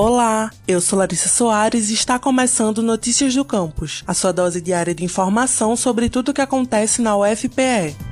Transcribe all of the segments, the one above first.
Olá, eu sou Larissa Soares e está começando Notícias do Campus, a sua dose diária de informação sobre tudo o que acontece na UFPE.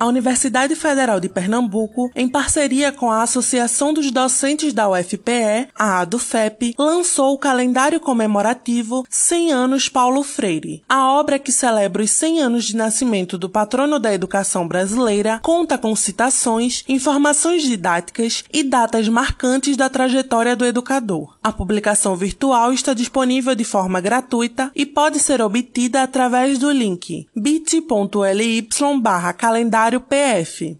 A Universidade Federal de Pernambuco, em parceria com a Associação dos Docentes da UFPE, a ADUFEP, lançou o calendário comemorativo 100 anos Paulo Freire. A obra que celebra os 100 anos de nascimento do patrono da educação brasileira conta com citações, informações didáticas e datas marcantes da trajetória do educador. A publicação virtual está disponível de forma gratuita e pode ser obtida através do link bit.ly calendário PF.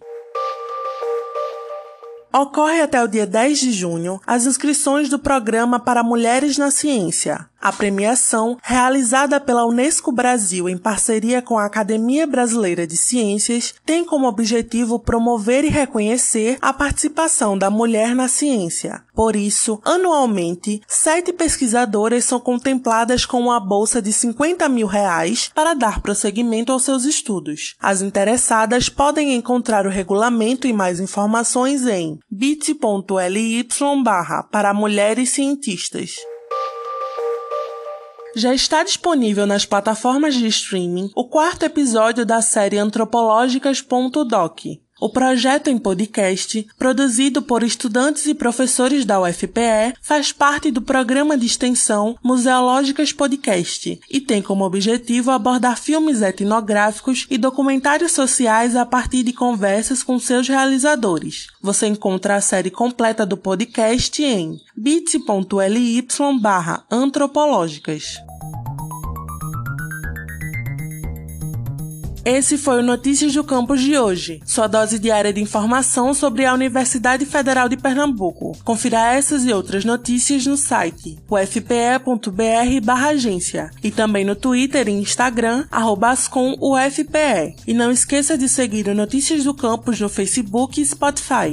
Ocorre até o dia 10 de junho as inscrições do Programa para Mulheres na Ciência. A premiação, realizada pela Unesco Brasil em parceria com a Academia Brasileira de Ciências, tem como objetivo promover e reconhecer a participação da mulher na ciência. Por isso, anualmente, sete pesquisadoras são contempladas com uma bolsa de 50 mil reais para dar prosseguimento aos seus estudos. As interessadas podem encontrar o regulamento e mais informações em bit.ly barra para mulheres cientistas. Já está disponível nas plataformas de streaming o quarto episódio da série Antropológicas.doc. O projeto em podcast, produzido por estudantes e professores da UFPE, faz parte do programa de extensão Museológicas Podcast e tem como objetivo abordar filmes etnográficos e documentários sociais a partir de conversas com seus realizadores. Você encontra a série completa do podcast em bit.ly antropológicas. Esse foi o Notícias do Campus de hoje, sua dose diária de informação sobre a Universidade Federal de Pernambuco. Confira essas e outras notícias no site ufpe.br/agência e também no Twitter e Instagram @ascomufpe. E não esqueça de seguir o Notícias do Campus no Facebook e Spotify.